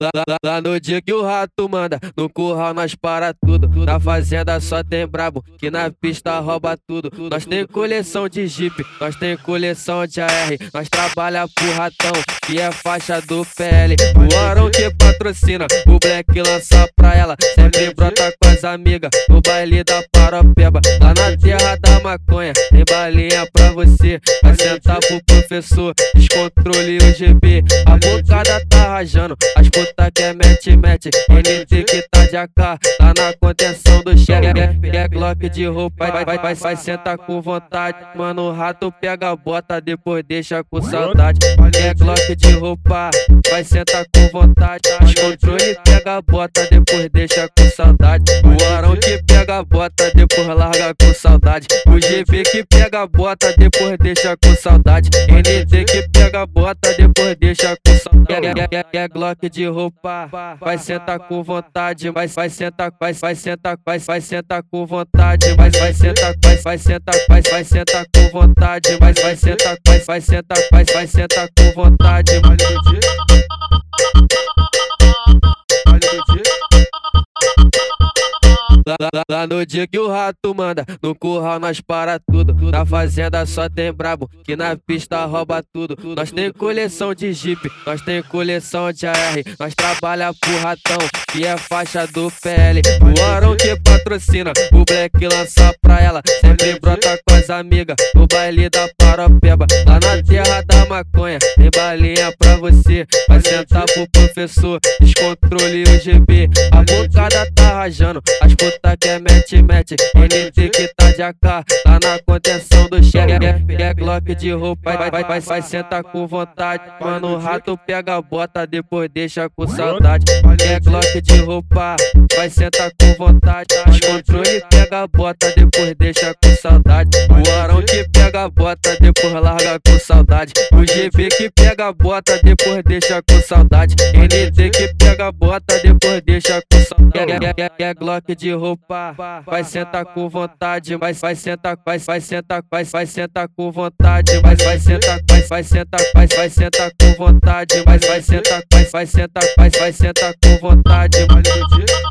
Lá, lá, lá, no dia que o rato manda, no curral nós para tudo. Na fazenda só tem brabo, que na pista rouba tudo. Nós tem coleção de Jeep, nós tem coleção de AR. Nós trabalha pro ratão, que é faixa do PL. O Arão que patrocina, o Black lança pra ela. Sempre brota com as amigas, no baile da Paropeba. Lá na terra da maconha, tem balinha pra você. Vai sentar pro professor, descontrole o GB. A bocada tá rajando, as puta que é mete, mete. NT que tá de AK, tá na contenção do chefe. Quer Glock de roupa, vai, vai, vai, vai, senta com vontade. Mano, rato pega a bota, depois deixa com saudade. Quer Glock de roupa, vai sentar com vontade. Descontrole, pega a bota, depois deixa com saudade. O Arão que pega a bota, depois larga com saudade. O GB que pega a bota, depois deixa com saudade. NT que pega a bota, depois deixa com saudade. Quer Glock de roupa, vai sentar com vontade, vai, vai sentar, vai, vai sentar, vai, vai sentar com vontade, vai, vai sentar, vai, vai sentar, vai, vai sentar com vontade, vai, vai sentar, vai, vai sentar, vai, vai sentar com vontade. Vale Lá, no dia que o rato manda, no curral nós para tudo. Na fazenda só tem brabo, que na pista rouba tudo. Nós tem coleção de Jeep, nós tem coleção de AR. Nós trabalha pro ratão, que é faixa do PL. O Arão que patrocina, o Black lança pra ela. Sempre brota com as amigas, no baile da Paropeba. Lá na terra da maconha, tem balinha pra você. Vai sentar pro professor, descontrole o GB. A bocada tá rajando, as putas que é mete, mete. NT que tá de AK, tá na contenção do chefe. Quer Glock de roupa, vai, vai, vai, vai, senta com vontade. Mano, o rato pega a bota, depois deixa com saudade. Quer Glock de roupa, vai sentar com vontade. Pega bota, depois deixa com saudade. O Arão que pega bota, depois larga com saudade. O GB que pega bota, depois deixa com saudade. NT que pega bota, depois deixa com saudade. Quer, quer, quer Glock de roupa, vai sentar com vontade, vai, vai sentar, vai, vai sentar, vai, vai sentar com vontade, vai, vai sentar, vai, vai sentar, vai, vai sentar com vontade, vai, vai sentar, vai, vai sentar, vai, vai sentar com vontade. Vale do dia.